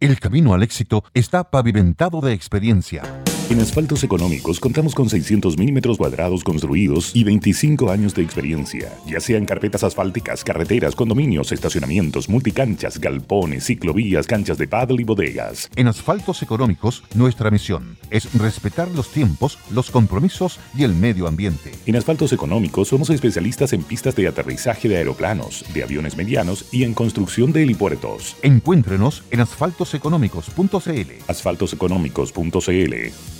El camino al éxito está pavimentado de experiencia. En Asfaltos Económicos contamos con 600 milímetros cuadrados construidos y 25 años de experiencia, ya sean carpetas asfálticas, carreteras, condominios, estacionamientos, multicanchas, galpones, ciclovías, canchas de paddle y bodegas. En Asfaltos Económicos, nuestra misión es respetar los tiempos, los compromisos y el medio ambiente. En Asfaltos Económicos somos especialistas en pistas de aterrizaje de aeroplanos, de aviones medianos y en construcción de helipuertos. Encuéntrenos en asfaltoseconómicos.cl. Asfaltoseconómicos.cl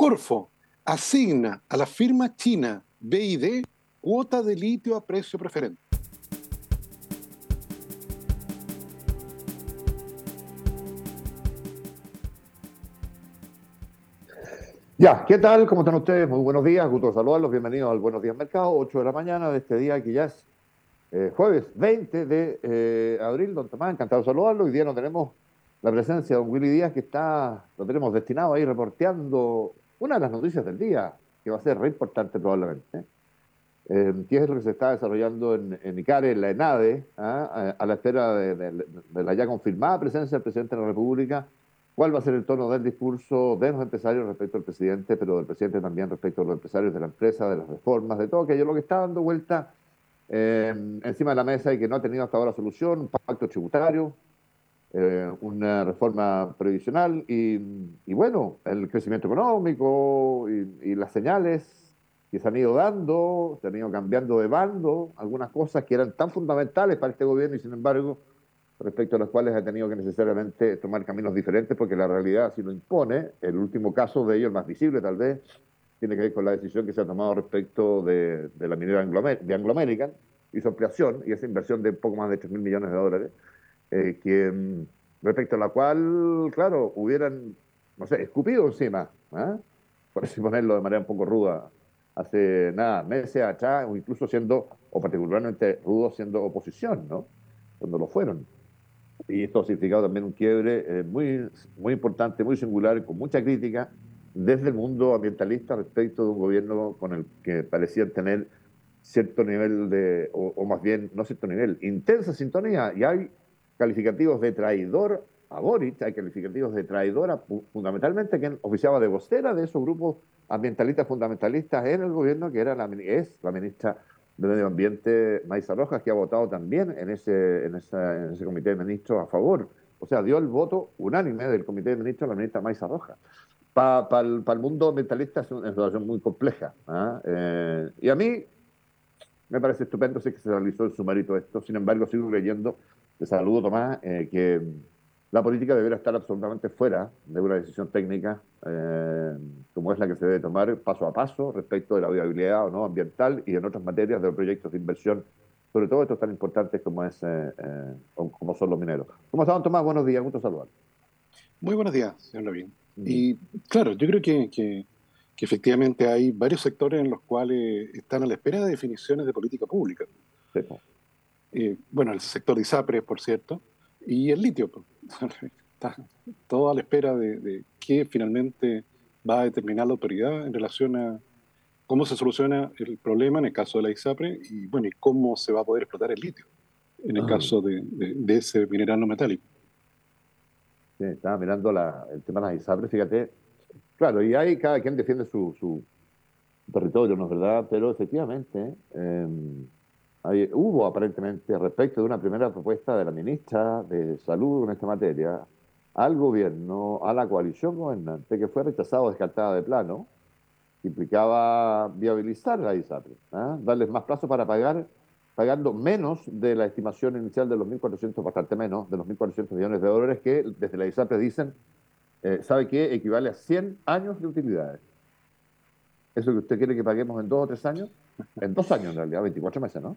Corfo asigna a la firma china BID cuota de litio a precio preferente. Ya, ¿qué tal? ¿Cómo están ustedes? Muy buenos días, gusto saludarlos, bienvenidos al Buenos Días Mercado, 8 de la mañana de este día que ya es eh, jueves 20 de eh, abril. Don Tomás, encantado de saludarlo. Hoy día no tenemos la presencia de don Willy Díaz, que está, lo tenemos destinado ahí reporteando una de las noticias del día, que va a ser re importante probablemente, eh, que es lo que se está desarrollando en, en ICARE, en la ENADE, ¿ah? a, la espera de, la ya confirmada presencia del presidente de la República, cuál va a ser el tono del discurso de los empresarios respecto al presidente, pero del presidente también respecto a los empresarios de la empresa, de las reformas, de todo aquello, lo que está dando vuelta eh, encima de la mesa y que no ha tenido hasta ahora solución, un pacto tributario, eh, una reforma previsional y, bueno, el crecimiento económico y, las señales que se han ido dando, se han ido cambiando de bando, algunas cosas que eran tan fundamentales para este gobierno y sin embargo respecto a las cuales ha tenido que necesariamente tomar caminos diferentes porque la realidad así lo impone. El último caso de ellos, el más visible tal vez, tiene que ver con la decisión que se ha tomado respecto de, la minera de Anglo American y su ampliación y esa inversión de poco más de 3 mil millones de dólares eh, que, respecto a la cual, claro, hubieran, no sé, escupido encima, ¿eh? por así ponerlo de manera un poco ruda, hace nada, meses atrás, o incluso siendo, o particularmente rudo siendo oposición, ¿no? Cuando lo fueron. Y esto ha significado también un quiebre eh, muy, muy importante, muy singular, con mucha crítica desde el mundo ambientalista respecto de un gobierno con el que parecían tener cierto nivel de, o, o, más bien, no cierto nivel, intensa sintonía. Y hay calificativos de traidor a Boric, hay calificativos de traidora fundamentalmente quien oficiaba de vocera de esos grupos ambientalistas fundamentalistas en el gobierno, que era la, es la ministra de Medio Ambiente, Maisa Rojas, que ha votado también en ese, en, ese comité de ministros a favor. O sea, dio el voto unánime del comité de ministros a la ministra Maisa Rojas. Para el mundo ambientalista es una situación muy compleja. ¿ah? Eh, y a mí me parece estupendo si que se realizó en su mérito esto. Sin embargo, sigo leyendo te saludo, Tomás, eh, que la política deberá estar absolutamente fuera de una decisión técnica eh, como es la que se debe tomar paso a paso respecto de la viabilidad o no ambiental y en otras materias de los proyectos de inversión, sobre todo estos tan importantes como, es, eh, como son los mineros. ¿Cómo están, Tomás? Buenos días, gusto saludar. Muy buenos días, señor Lavín. Mm. Y claro, yo creo que, que, efectivamente hay varios sectores en los cuales están a la espera de definiciones de política pública. Sí, eh, bueno, el sector de ISAPRE, por cierto, y el litio. Está todo a la espera de, qué finalmente va a determinar la autoridad en relación a cómo se soluciona el problema en el caso de la ISAPRE y, bueno, y cómo se va a poder explotar el litio en el ah. caso de, ese mineral no metálico. Sí, estaba mirando el tema de la ISAPRE, fíjate. Claro, y ahí cada quien defiende su, su territorio, ¿no es verdad? Pero efectivamente, eh, hubo aparentemente respecto de una primera propuesta de la ministra de Salud en esta materia al gobierno, a la coalición gobernante, que fue rechazada o descartada de plano, implicaba viabilizar la ISAPRE, ¿ah? darles más plazo para pagar, pagando menos de la estimación inicial de los 1.400, bastante menos, de los 1.400 millones de dólares que desde la ISAPRE dicen, eh, ¿sabe qué? Equivale a 100 años de utilidades. Eso que usted quiere que paguemos en dos o tres años, en dos años en realidad, 24 meses, ¿no?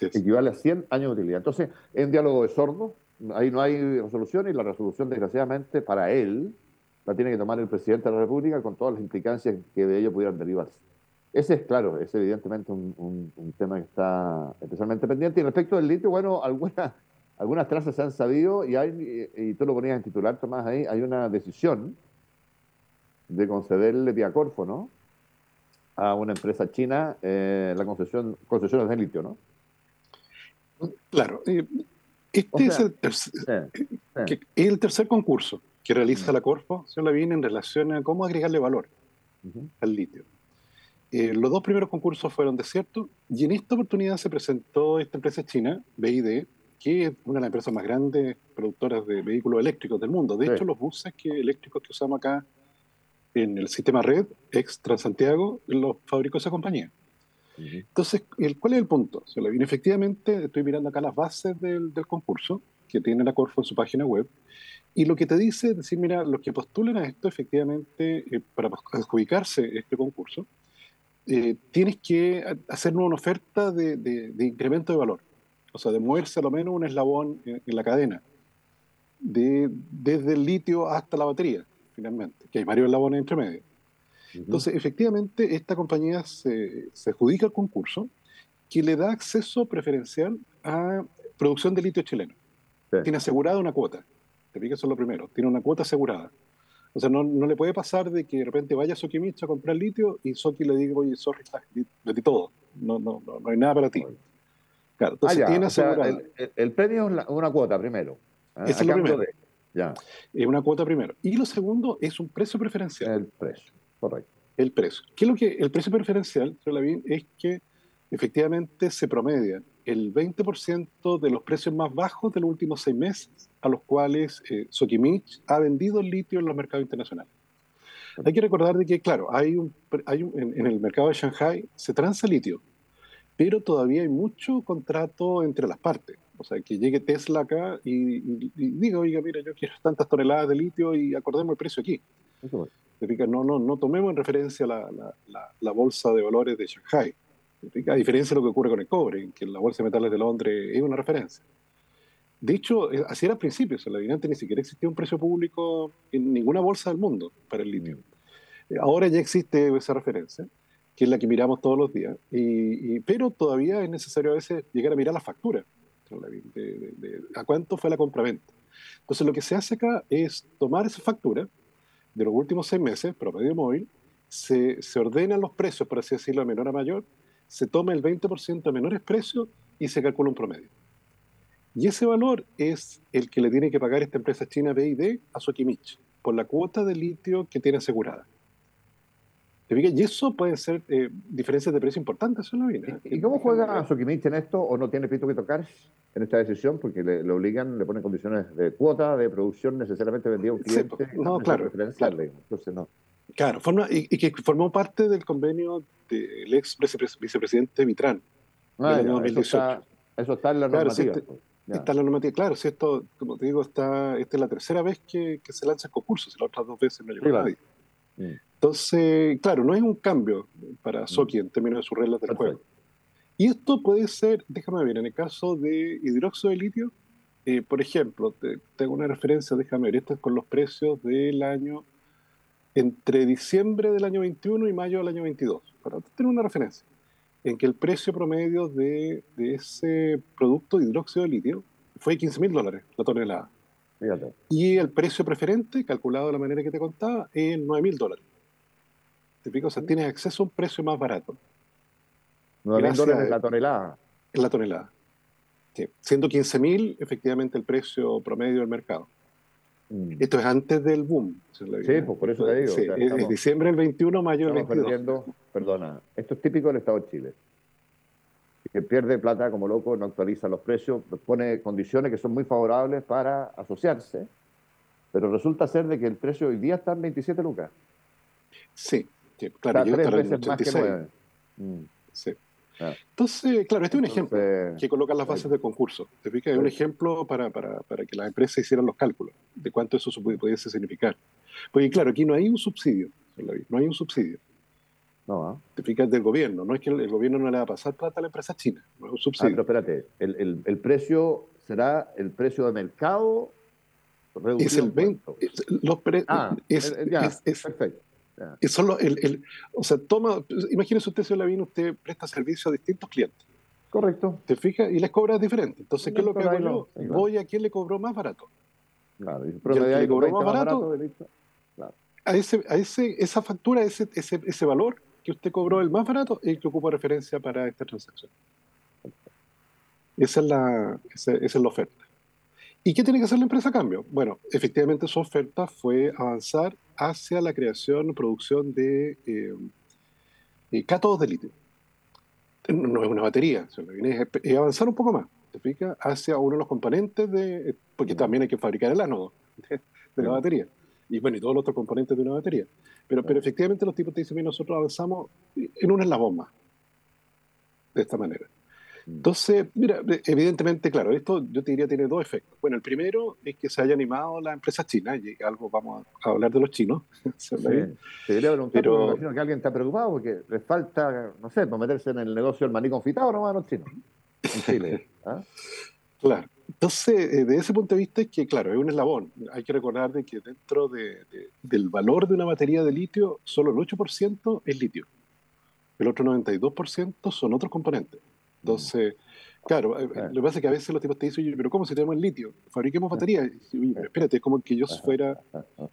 Equivale a 100 años de utilidad. Entonces, es un diálogo de sordos, ahí no hay resolución y la resolución, desgraciadamente, para él, la tiene que tomar el presidente de la República con todas las implicancias que de ello pudieran derivarse. Ese es, claro, es evidentemente un, tema que está especialmente pendiente. Y respecto del litio, bueno, algunas, algunas trazas se han sabido y, hay, y tú lo ponías en titular, Tomás, ahí hay una decisión de concederle vía Corfo, ¿no? A una empresa china eh, la concesión concesiones de litio, ¿no? Claro. Eh, este es, el tercer, el tercer concurso que realiza la Corfo, se la viene en relación a cómo agregarle valor al litio. Eh, los dos primeros concursos fueron desiertos y en esta oportunidad se presentó esta empresa china, BID, que es una de las empresas más grandes productoras de vehículos eléctricos del mundo. De hecho, los buses que, eléctricos que usamos acá en el sistema red, ex Transantiago, los fabricó esa compañía. Entonces, ¿cuál es el punto? Efectivamente, estoy mirando acá las bases del, del, concurso que tiene la Corfo en su página web, y lo que te dice es decir, mira, los que postulen a esto, efectivamente, eh, para adjudicarse este concurso, eh, tienes que hacer una oferta de, de, incremento de valor, o sea, de moverse a lo menos un eslabón en, la cadena, de, desde el litio hasta la batería, finalmente, que hay varios eslabones entre medio. Entonces, efectivamente, esta compañía se, se, adjudica el concurso que le da acceso preferencial a producción de litio chileno. Tiene asegurada una cuota. Te pica eso es lo primero. Tiene una cuota asegurada. O sea, no, no, le puede pasar de que de repente vaya Sokimich a comprar litio y Soki le diga, oye, sorry, metí todo. No, no, no, no, hay nada para ti. Claro, entonces ah, tiene asegurada. el, premio es una cuota primero. ¿eh? es lo primero. Ya. Es una cuota primero. Y lo segundo es un precio preferencial. El precio, correcto. El precio. ¿Qué es lo que el precio preferencial, bien, es que efectivamente se promedia el 20% de los precios más bajos de los últimos seis meses a los cuales eh, Sokimich ha vendido el litio en los mercados internacionales. Hay que recordar de que, claro, hay un, hay en, el mercado de Shanghai se transa litio, pero todavía hay mucho contrato entre las partes. O sea, que llegue Tesla acá y, diga, oiga, mira, yo quiero tantas toneladas de litio y acordemos el precio aquí. No, no, no tomemos en referencia la, la, la bolsa de valores de Shanghai a diferencia de lo que ocurre con el cobre, que la Bolsa de Metales de Londres es una referencia. De hecho, eh, así era al principio, en la evidente ni siquiera existía un precio público en ninguna bolsa del mundo para el litio. Eh, ahora ya existe esa referencia, que es la que miramos todos los días, y, pero todavía es necesario a veces llegar a mirar la factura, a cuánto fue la compraventa. Entonces lo que se hace acá es tomar esa factura de los últimos seis meses, promedio móvil, se, se ordenan los precios, por así decirlo, de menor a mayor, se toma el 20% a menores precios y se calcula un promedio. Y ese valor es el que le tiene que pagar esta empresa china BID a Sokimich por la cuota de litio que tiene asegurada. Y eso puede ser eh, diferencias de precio importantes. ¿Y, cómo juega Sokimich en esto o no tiene pito que tocar en esta decisión? Porque le, obligan, le ponen condiciones de cuota, de producción necesariamente vendida a un cliente. Pues, no, claro, claro. Entonces, no. Claro, forma, y, que formó parte del convenio del ex vicepresidente Mitrán del ah, año 2018. Eso está, en la normativa. Claro, pues, está en la normativa, claro, si esto, como te digo, está, esta es la tercera vez que, se lanza el concurso, si las otras dos veces no llegó nadie. Entonces, claro, no es un cambio para mm. Soki en términos de sus reglas del juego. Y esto puede ser, déjame ver, en el caso de hidróxido de litio, eh, por ejemplo, te, tengo una referencia, déjame ver, esto es con los precios del año entre diciembre del año 21 y mayo del año 22, para tener una referencia, en que el precio promedio de, ese producto hidróxido de litio fue 15 mil dólares la tonelada. Y el precio preferente, calculado de la manera que te contaba, es 9 mil dólares. ¿Te pico? O sea, tienes acceso a un precio más barato. 9 mil dólares la tonelada. En la tonelada. Sí. Siendo 15 mil, efectivamente, el precio promedio del mercado. Mm. Esto es antes del boom. Sí, pues por eso te digo. es, diciembre del 21, mayo del 22. Perdiendo, perdona, esto es típico del Estado de Chile. Que pierde plata como loco, no actualiza los precios, pone condiciones que son muy favorables para asociarse, pero resulta ser de que el precio hoy día está en 27 lucas. Sí, claro, yo tres veces más que 9. Mm. Sí. Ah. Entonces, claro, este es un ejemplo que colocan las bases de concurso. ¿Te fijas? Es un ejemplo para, para, para, que las empresas hicieran los cálculos de cuánto eso pudiese significar. Porque, claro, aquí no hay un subsidio, no hay un subsidio. No, ¿ah? Te fijas del gobierno, no es que el, gobierno no le va a pasar plata a la empresa china, no es un subsidio. Ah, pero espérate, el, precio será el precio de mercado reducido. Es el 20. los ah, es, ya, perfecto. el, o sea, toma, imagínese usted, señor Lavín, usted presta servicio a distintos clientes. Correcto. ¿Te fijas? Y les cobra diferente. Entonces, ¿qué es lo que hago yo? Voy a quien le cobró más barato. Claro, y le cobró más barato, a, ese, a ese, esa factura, ese, ese, ese valor que usted cobró el más barato, es el que ocupa referencia para esta transacción. Esa es la, esa, es la oferta. ¿Y qué tiene que hacer la empresa a cambio? Bueno, efectivamente su oferta fue avanzar hacia la creación producción de eh, eh, cátodos de litio. No es una batería, es, avanzar un poco más, ¿te fijas? Hacia uno de los componentes de, porque también hay que fabricar el ánodo de, la batería y bueno, y todos los otros componentes de una batería. Pero, pero efectivamente los tipos te dicen, nosotros avanzamos en un eslabón más, de esta manera. Mm. Entonces, mira, evidentemente, claro, esto yo te diría tiene dos efectos. Bueno, el primero es que se haya animado la empresa china, y algo vamos a hablar de los chinos. Sí. Te preguntar, pero imagino que alguien está preocupado porque les falta, no sé, meterse en el negocio del maní confitado nomás a los chinos, en Chile. ¿ah? Claro. Entonces, eh, de ese punto de vista es que, claro, es un eslabón. Hay que recordar de que dentro del valor de una batería de litio, solo el 8% es litio. El otro 92% son otros componentes. Entonces, claro, eh, lo que pasa es que a veces los tipos te dicen, pero ¿cómo si tenemos el litio? Fabriquemos baterías. Oye, espérate, es como que yo fuera,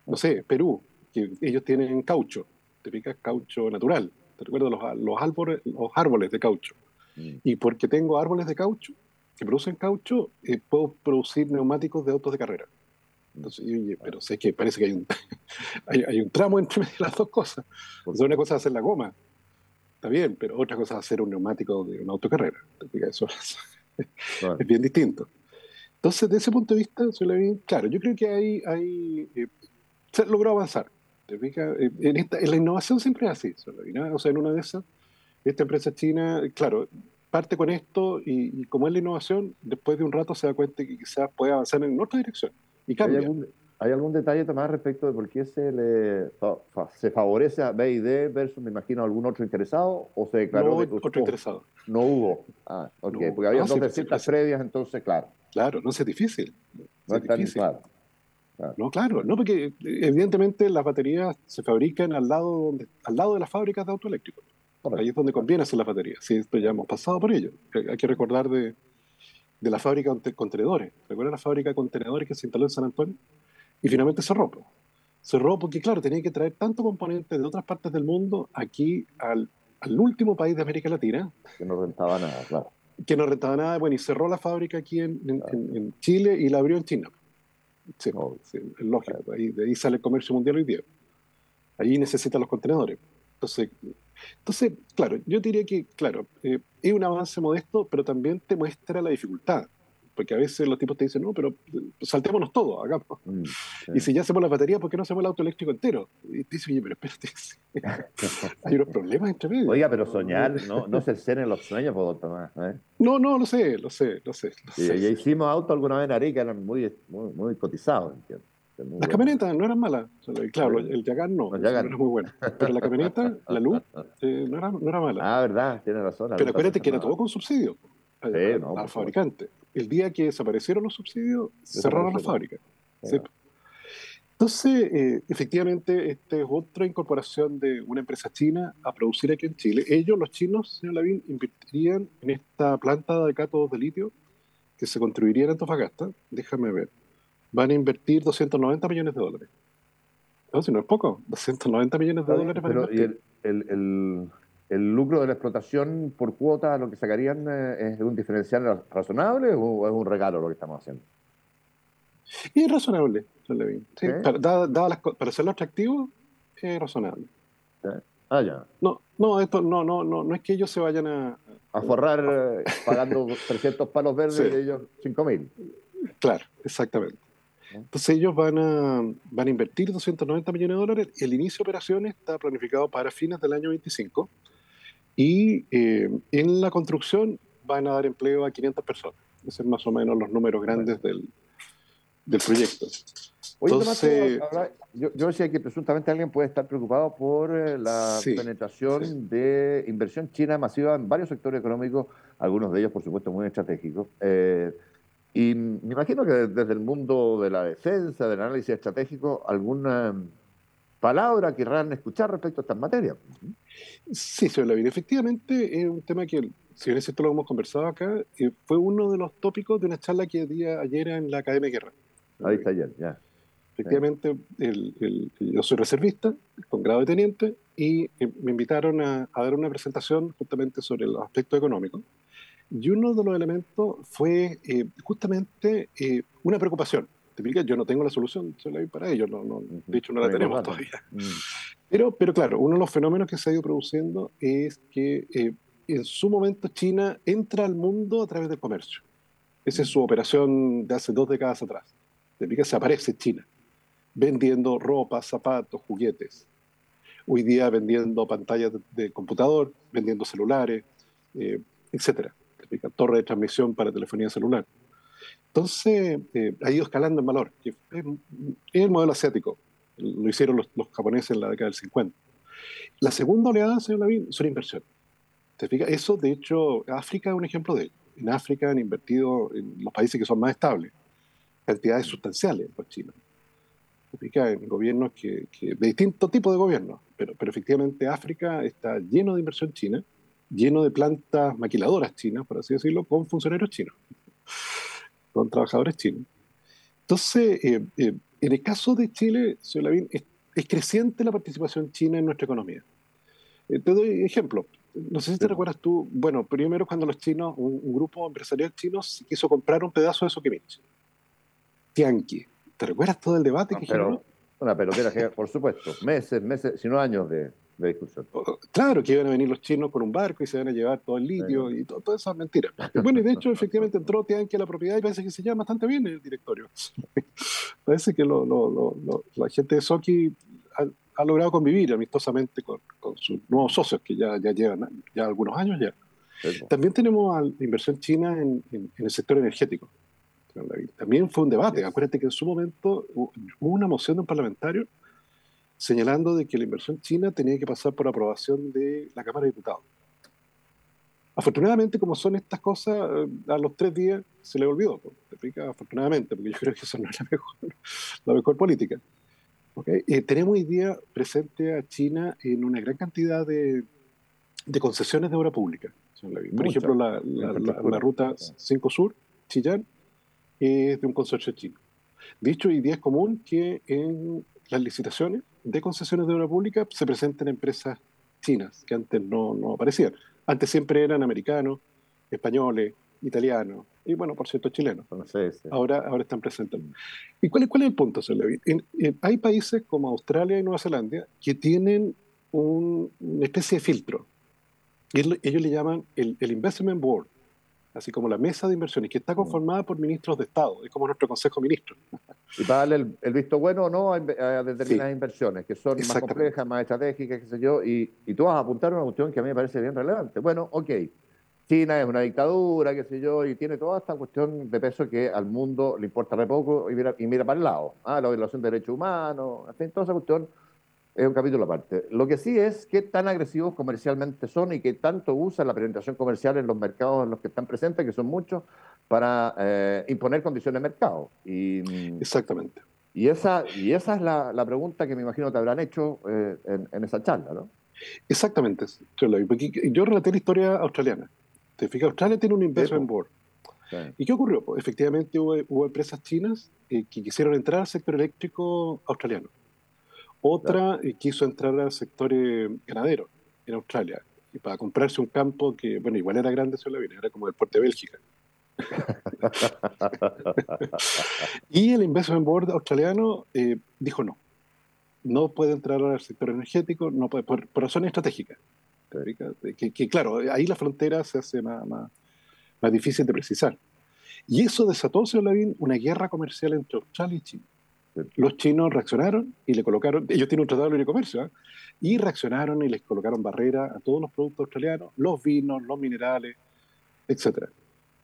no sé, Perú, que ellos tienen caucho, te picas caucho natural. Te recuerdo los, los, árboles, los árboles de caucho. Mm. Y porque tengo árboles de caucho, que producen caucho, eh, puedo producir neumáticos de autos de carrera. Entonces, oye, pero sé que parece que hay un, hay, un tramo entre las dos cosas. Una cosa es hacer la goma, está bien, pero otra cosa es hacer un neumático de un auto de carrera. Eso es, bien distinto. Entonces, de ese punto de vista, claro, yo creo que hay, hay eh, se logró avanzar. Eh, en, esta, en la innovación siempre es así. O sea, en una de esas, esta empresa china, claro, parte con esto y, como es la innovación, después de un rato se da cuenta que quizás puede avanzar en otra dirección y cambia. ¿Hay algún, detalle más respecto de por qué se le se favorece a BID versus, me imagino, algún otro interesado o se declaró no, otro interesado? No hubo. Ah, ok, porque había dos de ciertas previas, entonces, claro. Claro, no es difícil. No, es, difícil. Claro. No, claro, no, porque evidentemente las baterías se fabrican al lado, donde, al lado de las fábricas de autoeléctricos. Ahí es donde conviene hacer la batería. Sí, esto ya hemos pasado por ello. Hay que recordar de, de la fábrica de contenedores. ¿Recuerdan la fábrica de contenedores que se instaló en San Antonio? Y finalmente cerró. Cerró porque, claro, tenía que traer tanto componentes de otras partes del mundo aquí al, al último país de América Latina. Que no rentaba nada, claro. Que no rentaba nada. Bueno, y cerró la fábrica aquí en, en, Chile y la abrió en China. Sí, oh. es lógico. Ahí, de ahí sale el comercio mundial hoy día. Ahí necesita los contenedores. Entonces, entonces, claro, yo diría que, claro, eh, es un avance modesto, pero también te muestra la dificultad. Porque a veces los tipos te dicen, no, pero saltémonos todo acá. Mm, y si ya hacemos la batería, ¿por qué no hacemos el auto eléctrico entero? Y te dice, oye, pero espérate, hay unos problemas entre medio. Oiga, pero soñar, no, no ser en los sueños, por Tomás. ¿eh? No, no, lo sé, lo sé, lo sé. Lo sé. Ya hicimos autos alguna vez en Arica, eran muy, muy, muy cotizados, entiendo. Las camionetas no eran malas. claro, el Yagar no, no era muy bueno. Pero la camioneta, la luz, eh, no, era, no, era, mala. Ah, verdad, tiene razón. Pero acuérdate que era todo con subsidio sí, al, fabricante. El día que desaparecieron los subsidios, cerraron la fábrica. Entonces, eh, efectivamente, esta es otra incorporación de una empresa china a producir aquí en Chile. Ellos, los chinos, señor Lavín, invertirían en esta planta de cátodos de litio que se construiría en Antofagasta. Déjame ver van a invertir 290 millones de dólares. No, si no es poco, 290 millones de dólares para Pero, ¿Y el, el, el, lucro de la explotación por cuota, lo que sacarían, eh, es un diferencial razonable o es un regalo lo que estamos haciendo? Y es razonable, Sí, para, para hacerlo atractivo, es razonable. Ah, ya. No, no, esto no, no, no, no es que ellos se vayan a. A forrar eh, pagando 300 palos verdes y ellos 5.000. Claro, exactamente. Entonces ellos van a, van a invertir 290 millones de dólares. El inicio de operaciones está planificado para fines del año 25 y eh, en la construcción van a dar empleo a 500 personas. Esos son más o menos los números grandes del, del proyecto. Entonces, yo, decía que presuntamente alguien puede estar preocupado por eh, la penetración de inversión china masiva en varios sectores económicos, algunos de ellos, por supuesto, muy estratégicos. Eh, y me imagino que desde el mundo de la defensa, del análisis estratégico, alguna palabra querrán escuchar respecto a estas materias. Sí, señor Lavín, efectivamente es un tema que, si bien es cierto lo hemos conversado acá, eh, fue uno de los tópicos de una charla que di ayer en la Academia de Guerra. Ahí está ayer, ya. Efectivamente, yo soy reservista, con grado de teniente, y eh, me invitaron a, dar una presentación justamente sobre los aspectos económicos. Y uno de los elementos fue eh, justamente una preocupación yo no tengo la solución para ello, no, de hecho no la tenemos todavía. Mm. Pero, pero claro, uno de los fenómenos que se ha ido produciendo es que eh, en su momento China entra al mundo a través del comercio. Esa es su operación de hace dos décadas atrás. De que se aparece China, vendiendo ropa, zapatos, juguetes. Hoy día vendiendo pantallas de, computador, vendiendo celulares, eh, etcétera. Torre de transmisión para telefonía celular. Entonces, eh, ha ido escalando en valor, que es, el modelo asiático. Lo hicieron los, japoneses en la década del 50. La segunda oleada, señor Lavín, son inversiones. ¿Te fijas? Eso, de hecho, África es un ejemplo de ello. En África han invertido en los países que son más estables cantidades sustanciales por China. ¿Te fijas? En gobiernos que, de distinto tipo de gobiernos, pero, pero efectivamente África está lleno de inversión china, lleno de plantas maquiladoras chinas, por así decirlo, con funcionarios chinos con trabajadores chinos. Entonces, eh, eh, en el caso de Chile, señor Lavín, es, creciente la participación china en nuestra economía. Eh, te doy ejemplo. No sé si te recuerdas tú, bueno, primero cuando los chinos, un, grupo empresarial chino quiso comprar un pedazo de Soquimich, Tianqi. ¿Te recuerdas todo el debate que generó? Una pelotera por supuesto, meses, meses, si no años de, discusión. Claro, que iban a venir los chinos con un barco y se van a llevar todo el litio y todo, todas esas mentiras. Bueno, y de hecho, efectivamente entró Tianqi a la propiedad y parece que se llama bastante bien el directorio. parece que la gente de Soki ha, logrado convivir amistosamente con, sus nuevos socios que ya, ya llevan ya algunos años ya. También tenemos la inversión china en, el sector energético. También fue un debate. Acuérdate que en su momento hubo una moción de un parlamentario señalando de que la inversión china tenía que pasar por aprobación de la Cámara de Diputados. Afortunadamente, como son estas cosas, eh, a los tres días se le olvidó. ¿te explica? Afortunadamente, porque yo creo que eso no es la mejor, la mejor política. Eh, tenemos hoy día presente a China en una gran cantidad de, de concesiones de obra pública. Por ejemplo, la, la, ruta 5 Sur, Chillán, es de un consorcio chino. Dicho, hoy día es común que en las licitaciones de concesiones de obra pública se presenten empresas chinas, que antes no, no aparecían. Antes siempre eran americanos, españoles, italianos y, bueno, por cierto, chilenos. Ahora, ahora están presentes. ¿Y cuál es, cuál es el punto, señor hay países como Australia y Nueva Zelanda que tienen una especie de filtro. Ellos le llaman el, el Investment Board, así como la mesa de inversiones, que está mm. conformada por ministros de Estado, es como nuestro Consejo de Ministros. Y para darle el, visto bueno o no a, determinadas inversiones, que son más complejas, más estratégicas, qué sé yo, y, y, tú vas a apuntar una cuestión que a mí me parece bien relevante. Bueno, ok, China es una dictadura, qué sé yo, y tiene toda esta cuestión de peso que al mundo le importa re poco y mira, y mira para el lado. Ah, la violación de derechos humanos, en fin, toda esa cuestión es un capítulo aparte. Lo que sí es qué tan agresivos comercialmente son y qué tanto usan la penetración comercial en los mercados en los que están presentes, que son muchos, para eh, imponer condiciones de mercado. Y, Exactamente. Y esa, y esa es la, la pregunta que me imagino te habrán hecho eh, en, esa charla, ¿no? Exactamente. Yo relaté la historia australiana. Te fijas, Australia tiene un investment board. ¿Y qué ocurrió? Pues, efectivamente hubo, hubo empresas chinas eh, que quisieron entrar al sector eléctrico australiano. Otra eh, quiso entrar al sector eh, ganadero en Australia y para comprarse un campo que, bueno, igual era grande, se la era como el puerto de Bélgica. y el Investment Board australiano eh, dijo no. No puede entrar al sector energético, no puede, por, razones estratégicas. Que, que, claro, ahí la frontera se hace más, más, más difícil de precisar. Y eso desató, señor Lavín, una guerra comercial entre Australia y China. Los chinos reaccionaron y le colocaron, ellos tienen un tratado de libre comercio, ¿eh? y reaccionaron y les colocaron barreras a todos los productos australianos, los vinos, los minerales, etcétera.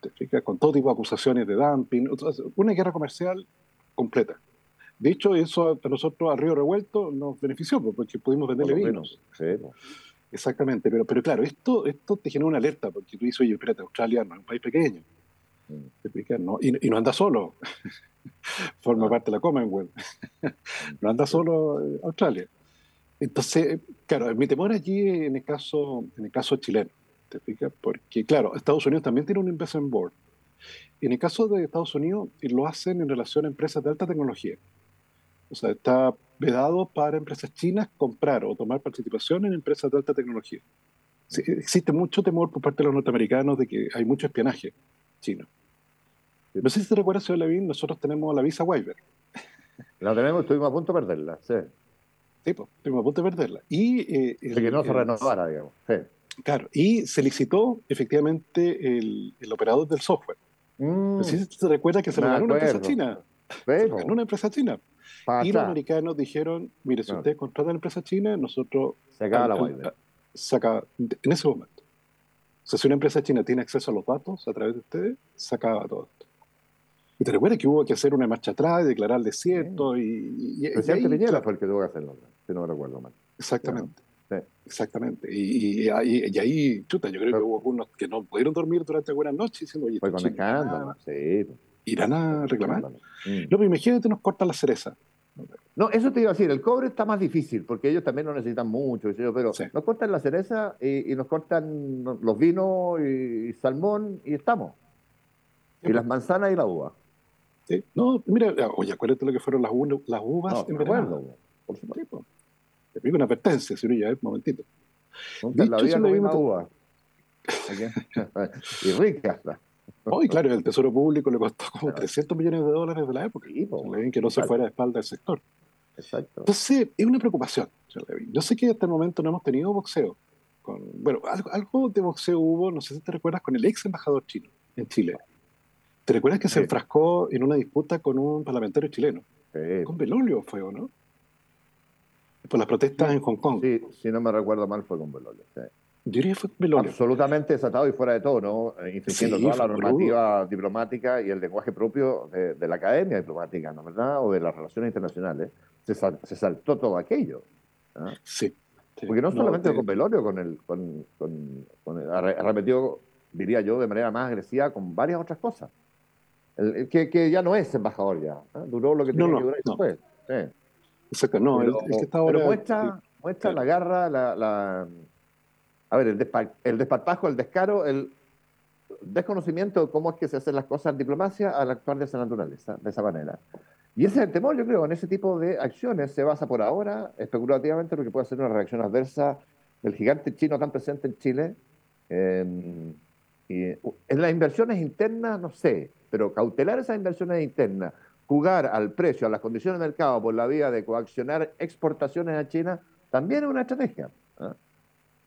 ¿Te Con todo tipo de acusaciones de dumping, una guerra comercial completa. De hecho, eso a nosotros a Río Revuelto nos benefició pues, porque pudimos venderle vinos. Exactamente, pero, pero claro, esto, esto te genera una alerta, porque tú dices, oye, espérate, Australia no es un país pequeño. Mm. ¿no? Y, no anda solo, forma parte de la Commonwealth. no anda solo eh, Australia. Entonces, claro, mi temor allí en el caso, en el caso chileno, ¿te fijas? Porque, claro, Estados Unidos también tiene un investment board. En el caso de Estados Unidos, lo hacen en relación a empresas de alta tecnología. O sea, está vedado para empresas chinas comprar o tomar participación en empresas de alta tecnología. existe mucho temor por parte de los norteamericanos de que hay mucho espionaje chino. No sé si te recuerdas, señor Levin, nosotros tenemos la visa waiver. La tenemos, estuvimos a punto de perderla, sí. Sí, pues, estuvimos a punto de perderla. Y, eh, que no se renovara, digamos. Claro, y se licitó efectivamente el, operador del software. Mm. No sé si te recuerdas que se lo ganó una empresa china. Se ganó una empresa china y los americanos dijeron, mire, si ustedes contratan a la empresa china, nosotros... Se acaba la web. Se en ese momento. O sea, si una empresa china tiene acceso a los datos a través de ustedes, se acaba todo esto. Y te recuerdas que hubo que hacer una marcha atrás, y declarar desierto y... y, el presidente Piñera fue el que tuvo que hacerlo, si no me recuerdo mal. Exactamente. Exactamente. Y, ahí, chuta, yo creo que hubo algunos que no pudieron dormir durante algunas noches diciendo, oye, fue con escándalo, sí. ¿Irán a reclamar? No, pero imagínate, nos cortan la cereza. No, eso te iba a decir, el cobre está más difícil porque ellos también lo necesitan mucho, pero nos cortan la cereza y, nos cortan los vinos y, salmón y estamos. Y las manzanas y la uva. Sí. No, mira, oye, acuérdate lo que fueron las, las uvas en verano. por supuesto. Te pido una advertencia, si no ya, un momentito. la vida no una uva. y rica. Hoy, claro, el Tesoro Público le costó como 300 millones de dólares de la época. Sí, que no se fuera de espalda del sector. Exacto. Entonces, es una preocupación, Yo sé que hasta el momento no hemos tenido boxeo. Con, bueno, algo, de boxeo hubo, no sé si te recuerdas, con el ex embajador chino en Chile. ¿Te recuerdas que se enfrascó en una disputa con un parlamentario chileno? Con Belolio fue, ¿o no? Por las protestas en Hong Kong. Sí, si no me recuerdo mal, fue con Belolio. Sí. Yo diría que fue Belolio. Absolutamente desatado y fuera de todo, ¿no? Eh, infringiendo toda la normativa diplomática y el lenguaje propio de, la academia diplomática, ¿no verdad? O de las relaciones internacionales. Se, se saltó todo aquello. Sí, Porque no solamente con Belolio, con el, con, con, arremetido, diría yo, de manera más agresiva con varias otras cosas. El, que, que, ya no es embajador ya. ¿ah? Duró lo que tenía que durar después. Sí. Exacto, no, pero, es que está ahora, muestra, muestra la garra, la a ver, el, el desparpajo, el descaro, el desconocimiento de cómo es que se hacen las cosas en diplomacia al actuar de esa naturaleza, de esa manera. Y ese es el temor, yo creo, en ese tipo de acciones se basa por ahora, especulativamente, lo que puede ser una reacción adversa del gigante chino tan presente en Chile. y en las inversiones internas, no sé, pero cautelar esas inversiones internas, jugar al precio, a las condiciones del mercado por la vía de coaccionar exportaciones a China, también es una estrategia. ¿eh?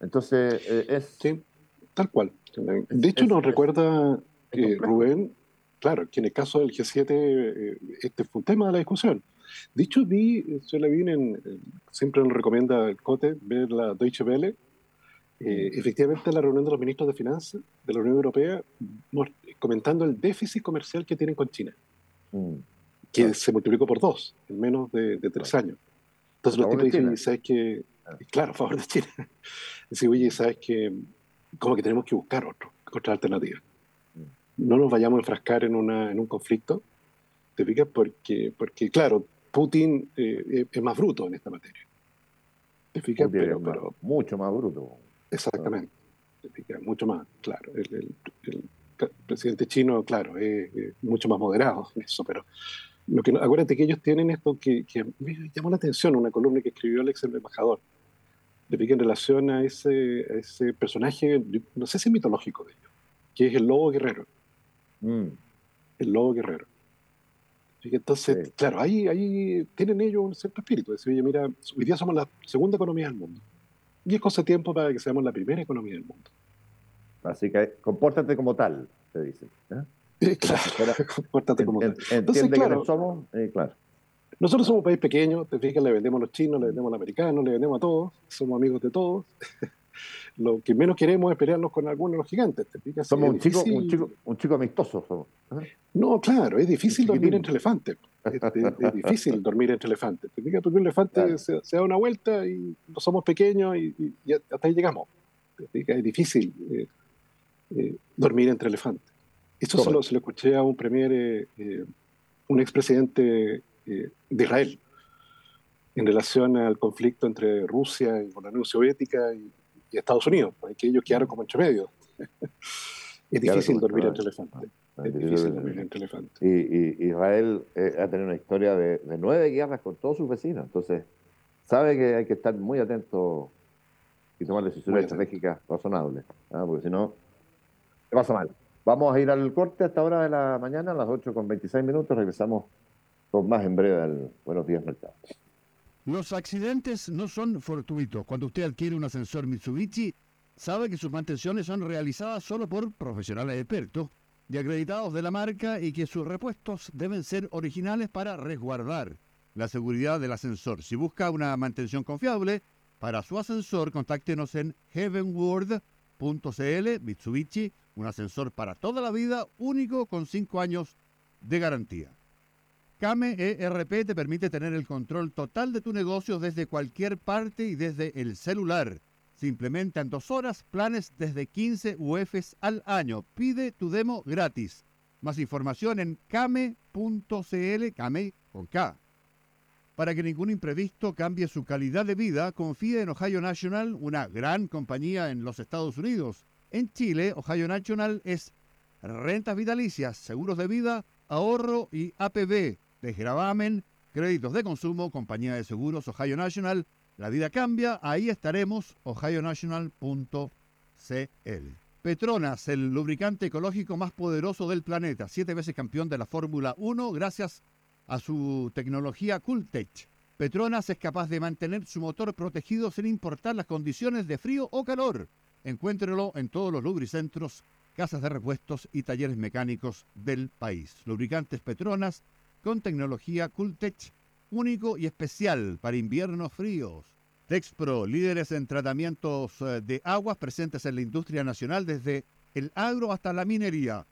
Entonces, eh, es... Sí, tal cual. De hecho, nos recuerda que Rubén, claro, que en el caso del G7 eh, este fue un tema de la discusión. De hecho, vi, se la vi en, siempre nos recomienda el COTE ver la Deutsche Welle, eh, efectivamente la reunión de los ministros de Finanzas de la Unión Europea comentando el déficit comercial que tienen con China, mm. que se multiplicó por dos en menos de, tres años. Entonces los tipos dicen, ¿sabes qué? Claro, a favor de China. Decir, oye, ¿sabes que Como que tenemos que buscar otro, otra alternativa. Mm. No nos vayamos a enfrascar en, una, en un conflicto, ¿te fijas? Porque, porque claro, Putin eh, es más bruto en esta materia. ¿Te fijas? Pero, pero, mucho más bruto. Exactamente. ¿Te fijas? Mucho más, claro. El, presidente chino, claro, es, mucho más moderado en eso, pero lo que, acuérdate que ellos tienen esto que, que me llamó la atención, una columna que escribió Alex, el embajador, de pique en relación a ese, ese personaje, no sé si mitológico de ellos, que es el lobo guerrero. Mm. El lobo guerrero. Entonces, claro, ahí, ahí tienen ellos un cierto espíritu. Decir, oye, mira, hoy día somos la segunda economía del mundo. Y es cosa de tiempo para que seamos la primera economía del mundo. Así que compórtate como tal, te dicen. ¿eh? claro, compórtate como tal. Entonces, claro, somos, eh, claro. Nosotros somos un país pequeño, te fijas, le vendemos a los chinos, le vendemos a los americanos, le vendemos a todos, somos amigos de todos. Lo que menos queremos es pelearnos con algunos de los gigantes. ¿te fijas? Somos un chico, un, chico, un chico amistoso. ¿eh? No, claro, es difícil dormir entre elefantes. Es, difícil dormir entre elefantes. ¿Te fijas? Porque un elefante se, da una vuelta y no somos pequeños y, hasta ahí llegamos. Es difícil eh, eh, dormir entre elefantes. Eso se lo, se lo, escuché a un premier, un expresidente eh, de Israel en relación al conflicto entre Rusia y la Unión Soviética y, Estados Unidos, que ellos quedaron como entre medio. es difícil dormir entre elefantes. Es difícil dormir entre elefantes. Y, Israel eh, ha tenido una historia de, nueve guerras con todos sus vecinos, entonces sabe que hay que estar muy atento y tomar decisiones estratégicas razonables, ¿ah? porque si no, se pasa mal. Vamos a ir al corte hasta hora de la mañana, a las 8 con 26 minutos, regresamos más en breve al Buenos Días Mercado. Los accidentes no son fortuitos. Cuando usted adquiere un ascensor Mitsubishi, sabe que sus mantenciones son realizadas solo por profesionales expertos y acreditados de la marca y que sus repuestos deben ser originales para resguardar la seguridad del ascensor. Si busca una mantención confiable para su ascensor, contáctenos en heavenworld.cl Mitsubishi, un ascensor para toda la vida, único con 5 años de garantía. Came ERP te permite tener el control total de tu negocio desde cualquier parte y desde el celular. Simplemente en dos horas planes desde 15 UFs al año. Pide tu demo gratis. Más información en came.cl, came con. Para que ningún imprevisto cambie su calidad de vida, confíe en Ohio National, una gran compañía en los Estados Unidos. En Chile, Ohio National es rentas vitalicias, seguros de vida, ahorro y APB desgravamen, créditos de consumo, compañía de seguros Ohio National. La vida cambia, ahí estaremos, ohionational.cl. Petronas, el lubricante ecológico más poderoso del planeta, siete veces campeón de la Fórmula 1 gracias a su tecnología Cooltech. Petronas es capaz de mantener su motor protegido sin importar las condiciones de frío o calor. Encuéntrelo en todos los lubricentros, casas de repuestos y talleres mecánicos del país. Lubricantes Petronas con tecnología Cooltech único y especial para inviernos fríos. Texpro, líderes en tratamientos eh, de aguas presentes en la industria nacional desde el agro hasta la minería,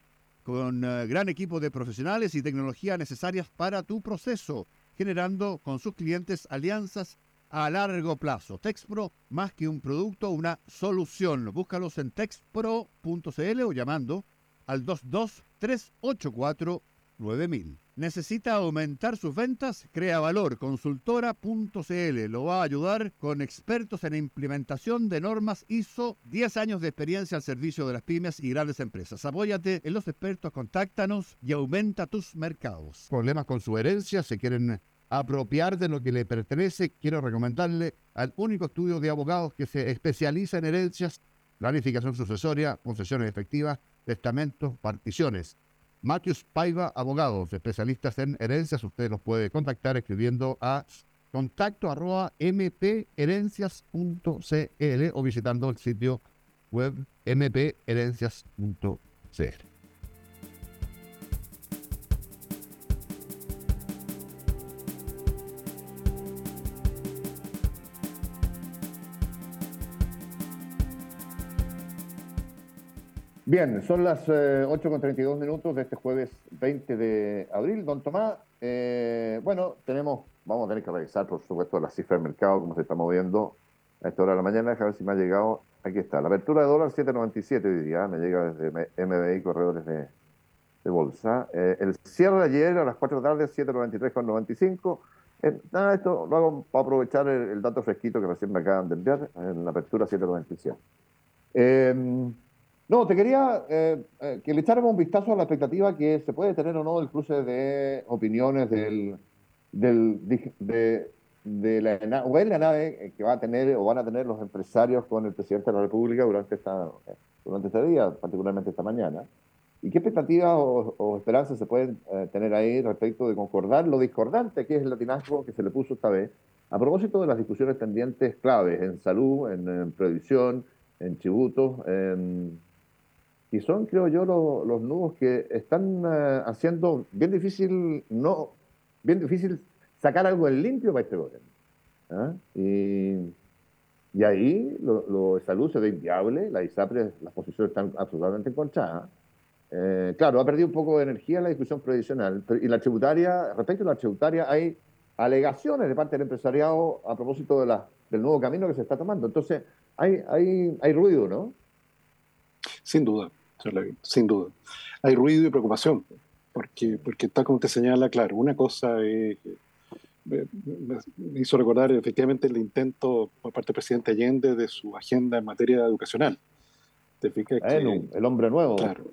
con eh, gran equipo de profesionales y tecnología necesarias para tu proceso, generando con sus clientes alianzas a largo plazo. Texpro, más que un producto, una solución. Búscalos en texpro.cl o llamando al 22 384 9000. ¿Necesita aumentar sus ventas? Crea Valor Consultora.cl lo va a ayudar con expertos en implementación de normas ISO, 10 años de experiencia al servicio de las pymes y grandes empresas. Apóyate en los expertos, contáctanos y aumenta tus mercados. Problemas con su herencia, se quieren apropiar de lo que le pertenece, quiero recomendarle al único estudio de abogados que se especializa en herencias, planificación sucesoria, concesiones efectivas, testamentos, particiones. Matthews Paiva Abogados, especialistas en herencias. Usted los puede contactar escribiendo a contacto arroba mpherencias.cl o visitando el sitio web mpherencias.cl. Bien, son las eh, con 8.32 minutos de este jueves 20 de abril. Don Tomás, eh, bueno, tenemos, vamos a tener que revisar, por supuesto, la cifra del mercado, cómo se está moviendo a esta hora de la mañana. A ver si me ha llegado. Aquí está, la apertura de dólar 7.97 hoy día, me llega desde MBI, corredores de, de bolsa. Eh, el cierre de ayer a las 4 de la tarde, 7.93,95. Eh, nada, esto lo hago para aprovechar el, dato fresquito que recién me acaban de enviar en la apertura 7.97. No, te quería eh, eh, que le echáramos un vistazo a la expectativa que se puede tener o no del cruce de opiniones del, del de, la, o nave que va a tener o van a tener los empresarios con el presidente de la República durante esta durante este día, particularmente esta mañana. ¿Y qué expectativas o, esperanzas se pueden eh, tener ahí respecto de concordar lo discordante que es el latinazgo que se le puso esta vez? A propósito de las discusiones pendientes claves en salud, en, previsión, en tributos, y son, creo yo, los nudos que están eh, haciendo bien difícil, no, bien difícil sacar algo en limpio para este gobierno. ¿ah? Y, y, ahí lo, de salud se ve inviable, la ISAPRE, las posiciones están absolutamente encontradas. Eh, claro, ha perdido un poco de energía en la discusión previsional. Y la tributaria, respecto a la tributaria, hay alegaciones de parte del empresariado a propósito de la, del nuevo camino que se está tomando. Entonces, hay, hay, hay ruido, ¿no? Sin duda, sin duda. Hay ruido y preocupación, porque, porque tal como te señala, claro, una cosa es me, hizo recordar efectivamente el intento por parte del presidente Allende de su agenda en materia educacional. ¿Te fijas? el hombre nuevo. Claro,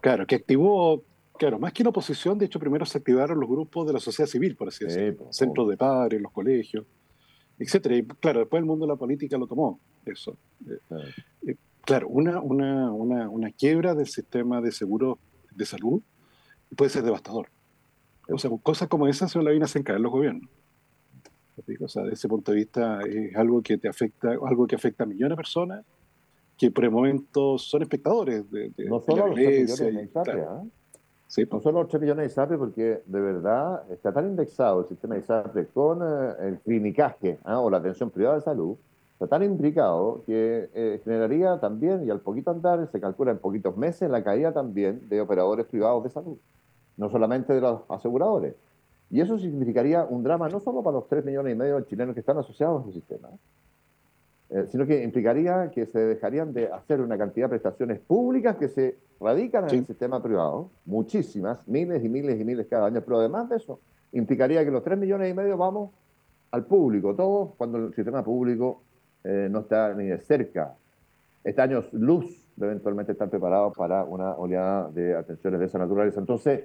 Claro, que activó, claro, más que la oposición, de hecho primero se activaron los grupos de la sociedad civil, por así decirlo, centros de padres, los colegios, etcétera. Y claro, después el mundo de la política lo tomó, eso. Eh, claro, eh, una, una, una, una quiebra del sistema de seguro de salud puede ser devastador. O sea, cosas como esas son las vienen a caer los gobiernos. O sea, desde ese punto de vista es algo que te afecta, algo que afecta a millones de personas que por el momento son espectadores de, no solo los 3 millones de ISAPRE, ¿ah? sí, no solo los 3 millones de ISAPRE, porque de verdad está tan indexado el sistema de ISAPRE con eh, el clinicaje ¿ah? o la atención privada de salud, está tan implicado que eh, generaría también, y al poquito andar, se calcula en poquitos meses, la caída también de operadores privados de salud, no solamente de los aseguradores. Y eso significaría un drama no solo para los 3 millones y medio de chilenos que están asociados a ese sistema, eh, sino que implicaría que se dejarían de hacer una cantidad de prestaciones públicas que se radican en el sistema privado, muchísimas, miles y miles y miles cada año, pero además de eso, implicaría que los 3 millones y medio vamos al público, todos cuando el sistema público eh, no está ni de cerca. Este año luz de eventualmente estar preparados para una oleada de atenciones de esa naturaleza. Entonces,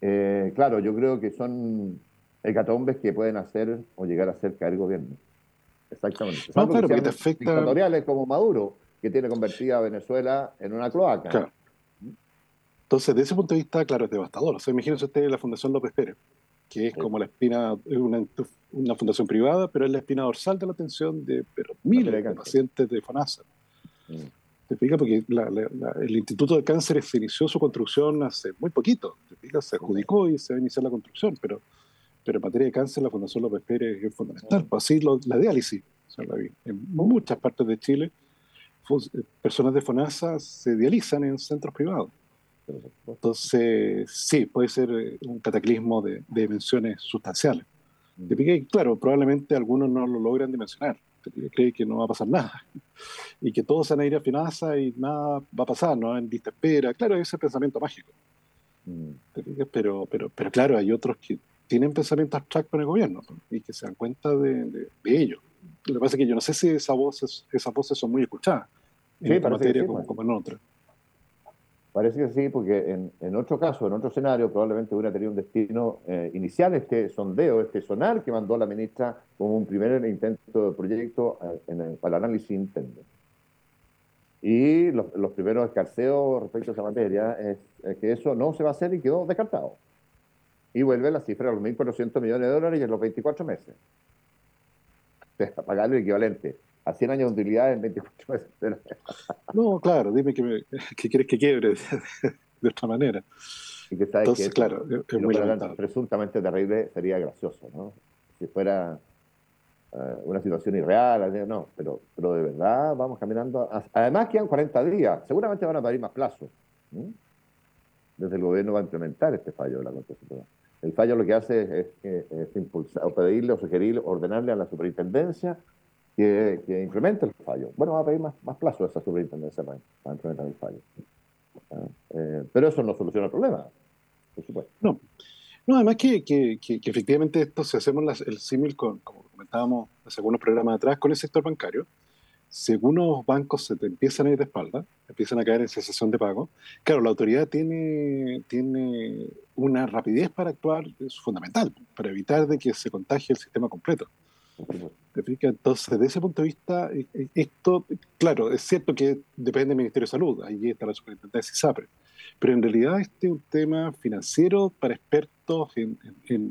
eh, claro, yo creo que son hecatombes que pueden hacer o llegar a hacer caer gobierno. Exactamente. No, claro, porque te afecta. Dictatoriales como Maduro, que tiene convertida a Venezuela en una cloaca. Claro. Entonces, desde ese punto de vista, claro, es devastador. O sea, imagínense ustedes la Fundación López Pérez, que es como la espina, es una, una, fundación privada, pero es la espina dorsal de la atención de pero, miles de pacientes de FONASA. Mm. ¿Te fijas? Porque el Instituto de Cáncer se inició su construcción hace muy poquito. ¿Te fijas? Se adjudicó y se va a iniciar la construcción, pero pero en materia de cáncer la Fundación López Pérez es fundamental. Pues así la diálisis, en muchas partes de Chile, eh, personas de FONASA se dializan en centros privados. Entonces, sí, puede ser eh, un cataclismo de, dimensiones sustanciales. Mm. claro, probablemente algunos no lo logran dimensionar. Cree que no va a pasar nada. Y que todos van a ir a FONASA y nada va a pasar, ¿no? En vista espera. Claro, ese pensamiento mágico. Mm. Pero, pero, pero claro, hay otros que tienen pensamiento abstracto en el gobierno y que se dan cuenta de, de, ello. Lo que pasa es que yo no sé si esas voces, esas voces son muy escuchadas en esta materia pues. como, en otra. Parece que sí, porque en, en, otro caso, en otro escenario, probablemente hubiera tenido un destino eh, inicial este sondeo, este sonar que mandó la ministra como un primer intento de proyecto eh, en para el análisis interno. Y los, los, primeros escarceos respecto a esa materia es, que eso no se va a hacer y quedó descartado y vuelve la cifra de los 1.400 millones de dólares en los 24 meses. A pagar el equivalente a 100 años de utilidad en 24 meses. no, claro, dime que, quieres que quiebre de, otra manera. Y que sabes Entonces, que claro, es, muy presuntamente terrible sería gracioso, ¿no? Si fuera eh, una situación irreal, no, pero, pero de verdad vamos caminando. Además quedan 40 días, seguramente van a pedir más plazo. Desde el gobierno va a implementar este fallo de la Constitución. El fallo lo que hace es, impulsar, o pedirle, o sugerir, ordenarle a la superintendencia que, que, implemente el fallo. Bueno, va a pedir más, más plazo a esa superintendencia para, implementar el fallo. Ah, eh, pero eso no soluciona el problema, por supuesto. No, no además que, que, que, efectivamente esto, si hacemos el símil, con, como comentábamos hace algunos programas atrás, con el sector bancario, si algunos bancos se te empiezan a ir de espalda, empiezan a caer en cesación de pago, claro, la autoridad tiene, tiene una rapidez para actuar es fundamental, para evitar de que se contagie el sistema completo. ¿Te fijas? Entonces, desde ese punto de vista, eh, eh, esto, claro, es cierto que depende del Ministerio de Salud, ahí está la superintendencia ISAPRE, pero en realidad este es un tema financiero para expertos en,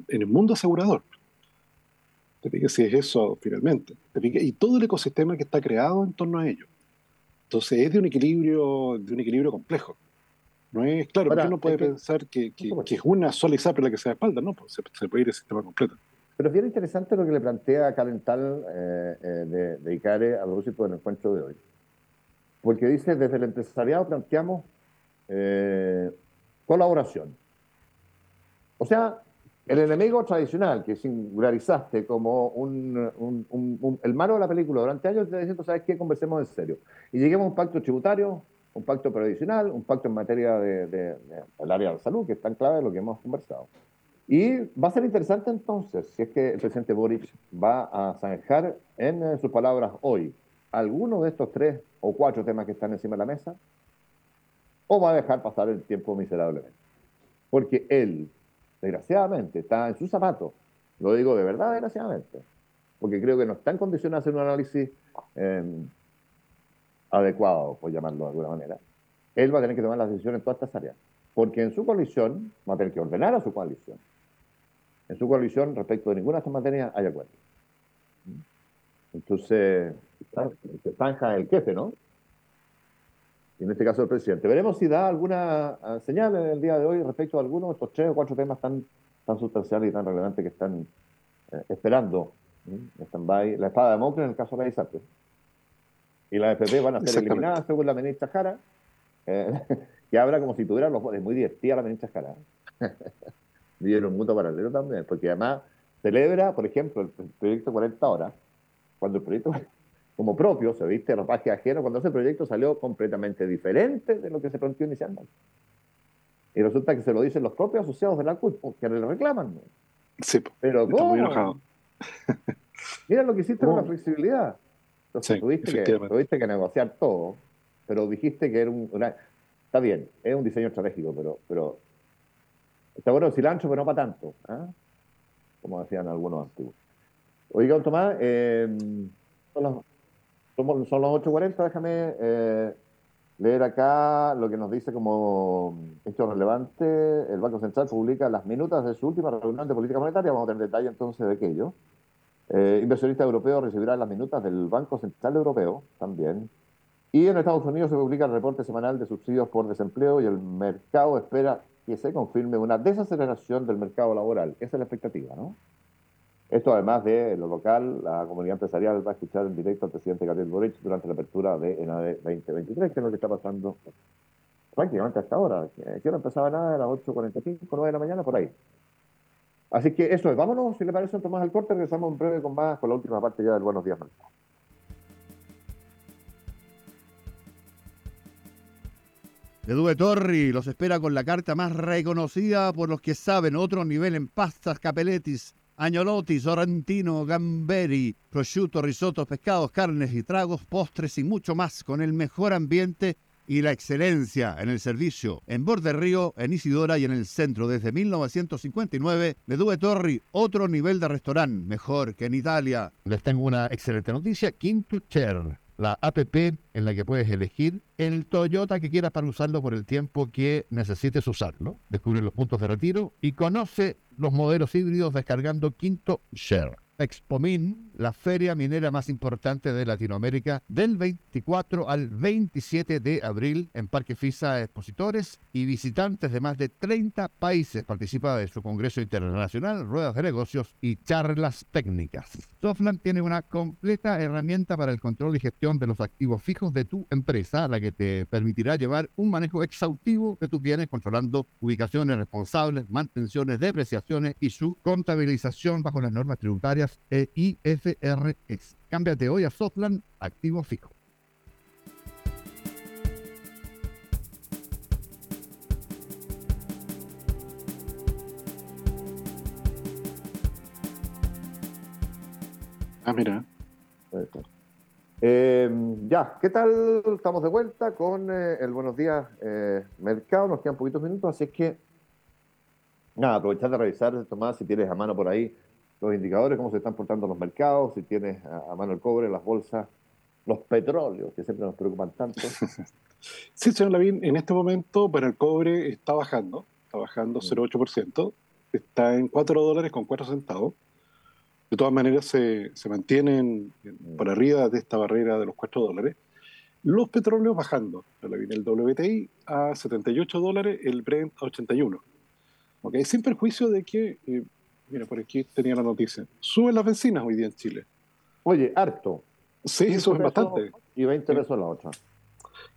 el mundo asegurador. ¿Te fijas? Si es eso finalmente. Y todo el ecosistema que está creado en torno a ello. Entonces, es de un equilibrio, de un equilibrio complejo. No es claro, porque uno puede pensar que, es una sola ISAPRE la que se da espalda, ¿no? Pues se, se puede ir el sistema completo. Pero es bien interesante lo que le plantea Calental eh, eh, de, de, ICARE a propósito del encuentro de hoy. Porque dice, desde el empresariado planteamos eh, colaboración. O sea, el enemigo tradicional que singularizaste como un, el malo de la película durante años, te diciendo, ¿sabes qué? Conversemos en serio. Y lleguemos a un pacto tributario, un pacto previsional, un pacto en materia del de, área de la salud, que es tan clave de lo que hemos conversado. Y va a ser interesante entonces si es que el presidente Boric va a zanjar en eh, sus palabras hoy alguno de estos tres o cuatro temas que están encima de la mesa o va a dejar pasar el tiempo miserablemente. Porque él, desgraciadamente, está en sus zapatos. Lo digo de verdad, desgraciadamente. Porque creo que no está en condición de hacer un análisis em, adecuado, por llamarlo de alguna manera. Él va a tener que tomar las decisiones en todas estas áreas. Porque en su coalición va a tener que ordenar a su coalición en su coalición respecto de ninguna de estas materias hay acuerdo. Entonces, se zanja el jefe, ¿no? Y en este caso el presidente. Veremos si da alguna ah, señal en el día de hoy respecto a algunos de estos tres o cuatro temas tan, tan sustanciales y tan relevantes que están eh, esperando. by la espada de Mocre en el caso de la ISAPRE. Y la FP van a ser eliminadas según la ministra Jara, eh, que habla como si tuviera los Es muy divertida la ministra Jara vive un mundo paralelo también, porque además celebra, por ejemplo, el proyecto 40 horas, cuando el proyecto como propio se viste a los pajes ajenos, cuando ese proyecto salió completamente diferente de lo que se planteó inicialmente. Y resulta que se lo dicen los propios asociados de la CUT, que le reclaman. Sí, pero ¿cómo? Muy enojado. Mira lo que hiciste con la flexibilidad. Entonces, tuviste, que, tuviste que negociar todo, pero dijiste que era un... está bien, es un diseño estratégico, pero, pero Está bueno el cilantro, pero no para tanto, ¿ah? como decían algunos antiguos. Oiga, don Tomás, em, son, los, son, los 8.40, déjame eh, leer acá lo que nos dice como hecho relevante. El Banco Central publica las minutas de su última reunión de política monetaria, vamos a tener detalle entonces de aquello. Eh, inversionista europeo recibirá las minutas del Banco Central Europeo también. Y en Estados Unidos se publica el reporte semanal de subsidios por desempleo y el mercado espera que se confirme una desaceleración del mercado laboral. Esa es la expectativa, ¿no? Esto, además de lo local, la comunidad empresarial va a escuchar en directo al presidente Gabriel Boric durante la apertura de ENADE 2023, que es lo que está pasando prácticamente hasta ahora. Que no empezaba nada a las 8.45, 9 de la mañana, por ahí. Así que eso es. Vámonos, si le parece, Tomás al corte. Regresamos en breve con más, con la última parte ya del Buenos Días, Mercado. Edu Torri los espera con la carta más reconocida por los que saben otro nivel en pastas, capeletis, añolotis, sorrentino, gamberi, prosciutto, risottos, pescados, carnes y tragos, postres y mucho más con el mejor ambiente y la excelencia en el servicio en Borde Río, en Isidora y en el centro desde 1959. Due Torri, otro nivel de restaurante, mejor que en Italia. Les tengo una excelente noticia, Quinto Chair la APP en la que puedes elegir el Toyota que quieras para usarlo por el tiempo que necesites usarlo. Descubre los puntos de retiro y conoce los modelos híbridos descargando Quinto Share. Expomin, la feria minera más importante de Latinoamérica, del 24 al 27 de abril en Parque Fisa Expositores y visitantes de más de 30 países participan de su Congreso Internacional, ruedas de negocios y charlas técnicas. Softland tiene una completa herramienta para el control y gestión de los activos fijos de tu empresa, la que te permitirá llevar un manejo exhaustivo de tus bienes, controlando ubicaciones responsables, mantenciones, depreciaciones y su contabilización bajo las normas tributarias e IFRS. Cámbiate hoy a Softland Activo Fijo. Ah, mira. Eh, ya, ¿qué tal? Estamos de vuelta con eh, el Buenos Días eh, Mercado. Nos quedan poquitos minutos, así que nada, aprovechar de revisar, Tomás, si tienes a mano por ahí los indicadores, cómo se están portando los mercados, si tienes a, mano el cobre, las bolsas, los petróleos, que siempre nos preocupan tanto. sí, señor Lavín, en este momento, para el cobre está bajando, está bajando 0,8%, mm. está en 4 dólares con 4 centavos. De todas maneras, se, se mantienen mm. por arriba de esta barrera de los 4 dólares. Los petróleos bajando, el WTI a 78 dólares, el Brent a 81. ¿Okay? Sin perjuicio de que eh, Mira, por aquí tenía la noticia. Suben las bencinas hoy día en Chile. Oye, harto. Sí, suben bastante. Y 20 pesos la otra.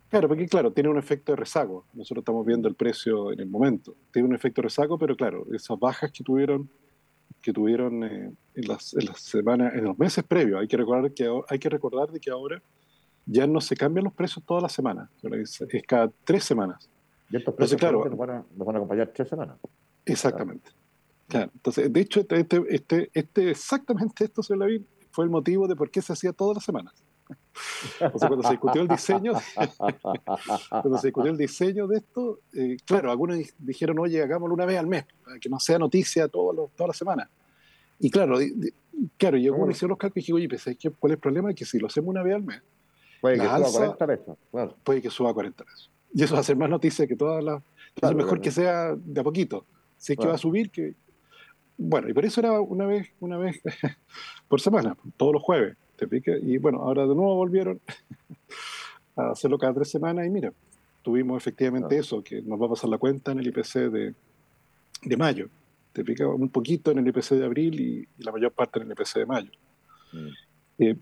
Claro, porque claro, tiene un efecto de rezago. Nosotros estamos viendo el precio en el momento. Tiene un efecto de rezago, pero claro, esas bajas que tuvieron que tuvieron eh, en, las, en las semanas, en los meses previos, hay que recordar que hay que recordar de que ahora ya no se cambian los precios todas las semanas, es, cada tres semanas. Y estos precios claro, nos van, a, nos van a acompañar tres semanas. Exactamente entonces, de hecho, este, este, este, este exactamente esto, señor Lavín, fue el motivo de por qué se hacía todas las semanas. O sea, cuando se discutió el diseño, cuando se discutió el diseño de esto, eh, claro, algunos dijeron, oye, hagámoslo una vez al mes, que no sea noticia todas las semanas. Y claro, claro, yo como hicieron los cálculos y dije, oye, pues, ¿cuál es el problema? Que si lo hacemos una vez al mes, puede que suba 40 pesos. Puede que suba 40 pesos. Y eso va a ser más noticia que todas las... es mejor que sea de a poquito. Si es que va a subir, que, bueno, y por eso era una vez, una vez por semana, todos los jueves, ¿te Y bueno, ahora de nuevo volvieron a hacerlo cada tres semanas y mira, tuvimos efectivamente eso, que nos va a pasar la cuenta en el IPC de, de mayo. Te pica un poquito en el IPC de abril y, la mayor parte en el IPC de mayo. Mm. Eh,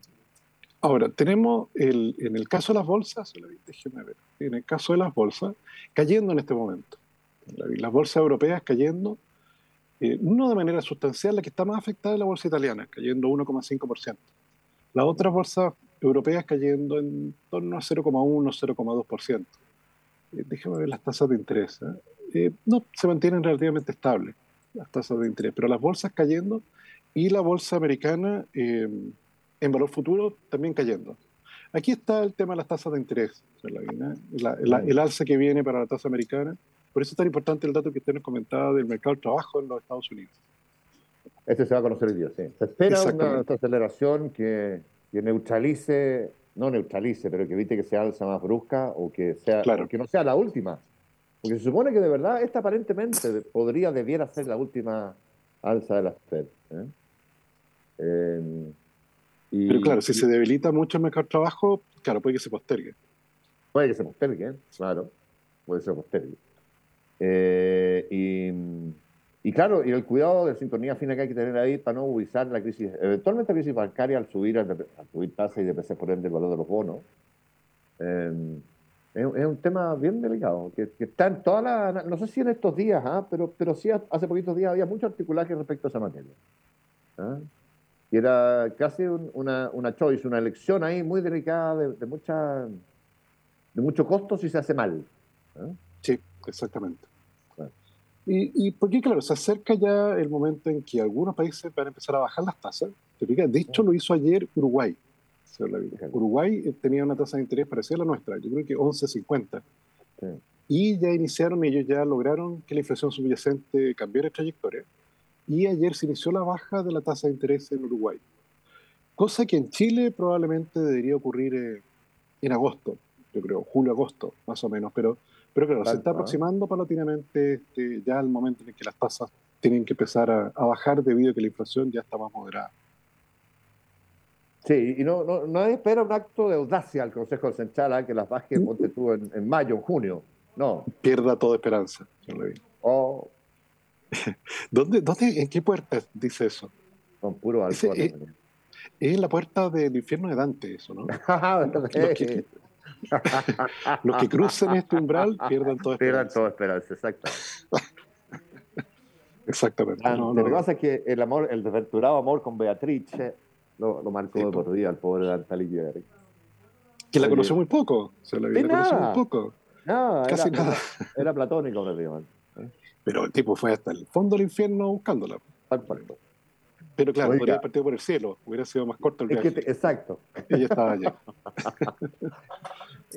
ahora, tenemos el, en el caso de las bolsas, déjeme ver, en el caso de las bolsas, cayendo en este momento. Las bolsas europeas cayendo eh, no de manera sustancial, la que está más afectada es la bolsa italiana, cayendo 1,5%. Las otras bolsas europeas cayendo en torno a 0,1, 0,2%. Eh, déjame ver las tasas de interés. ¿eh? ¿eh? no, se mantienen relativamente estables las tasas de interés, pero las bolsas cayendo y la bolsa americana en valor futuro también cayendo. Aquí está el tema de las tasas de interés, el alza que viene para la tasa americana por eso es tan importante el dato que usted nos comentaba del mercado del trabajo en los Estados Unidos. Este se va a conocer el día, sí. Se espera una aceleración que, neutralice, no neutralice, pero que evite que sea alza más brusca o que, sea, que no sea la última. Porque se supone que de verdad esta aparentemente podría, debiera ser la última alza de la Fed. ¿eh? Em, pero claro, si se debilita mucho el mercado del trabajo, claro, puede que se postergue. Puede que se postergue, claro, puede que se postergue. Eh, y, claro, y el cuidado de sintonía fina que hay que tener ahí para no ubicar la crisis, eventualmente la crisis bancaria al subir, al, subir tasa y depreciar por ende el valor de los bonos. Eh, es, un tema bien delicado, que, está en toda la, no sé si en estos días, ¿ah? pero, pero sí hace poquitos días había mucho articulaje respecto a esa materia. ¿ah? Y era casi una, una choice, una elección ahí muy delicada de, de, mucha, de mucho costo si se hace mal. ¿ah? Sí, exactamente. Y, y, porque, claro, se acerca ya el momento en que algunos países van a empezar a bajar las tasas. De hecho, lo hizo ayer Uruguay. Uruguay eh, tenía una tasa de interés parecida a la nuestra, yo creo que 11.50. Y ya iniciaron, ellos ya lograron que la inflación subyacente cambiara de trayectoria. Y ayer se inició la baja de la tasa de interés en Uruguay. Cosa que en Chile probablemente debería ocurrir eh, en agosto, yo creo, julio-agosto, más o menos. Pero pero claro, se está aproximando paulatinamente este, ya el momento en que las tasas tienen que empezar a, bajar debido a que la inflación ya está más moderada. Sí, y no, no, nadie espera un acto de audacia al Consejo Central ¿eh? que las baje, ponte tú, en, mayo, en junio. No. Pierda toda esperanza, señor Levin. Oh. ¿Dónde, ¿Dónde, ¿En qué puerta dice eso? Con puro alcohol. Es, es, la puerta del infierno de Dante, eso, ¿no? Los que crucen este umbral pierdan toda esperanza. Pierdan toda esperanza, exacto. Exactamente. lo que pasa es que el amor, el desventurado amor con Beatrice lo, lo marcó de por día al pobre Dante Alighieri. Que la conoció muy poco. Se la, la conoció muy poco. No, Casi era, nada. Era platónico, prácticamente. Pero el tipo fue hasta el fondo del infierno buscándola. Pero claro, podría haber partido por el cielo, hubiera sido más corto el viaje. Es que exacto. Ella estaba allá.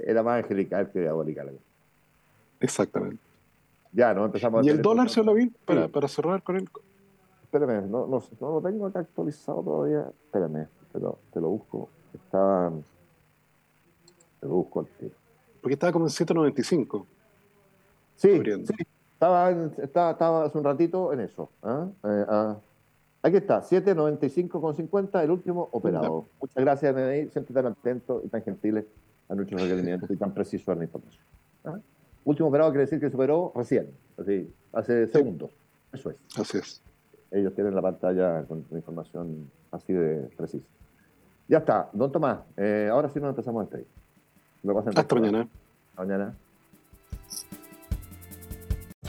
Era más angelical que diabolical. Exactamente. Ya, ¿no? Empezamos ¿Y el dólar, se lo vi? Para, para cerrar con él. espérame, no, no, no, lo tengo acá actualizado todavía. Espérame, pero te lo busco. Estaba. Te lo busco al tiro. Porque estaba como en 195. Sí, sí. Estaba, estaba, estaba, hace un ratito en eso. ¿ah? Eh, ah, aquí está, 795,50, el último operado. Muchas gracias, NDI, siempre tan atentos y tan gentiles a nuestros requerimientos y tan precisos en la información. ¿ah? Último operado quiere decir que superó recién, así, hace segundos. Eso es. Así es. Ellos tienen la pantalla con la información así de precisa. Ya está, don Tomás, eh, ahora sí nos empezamos a despedir. Hasta mañana. Mañana.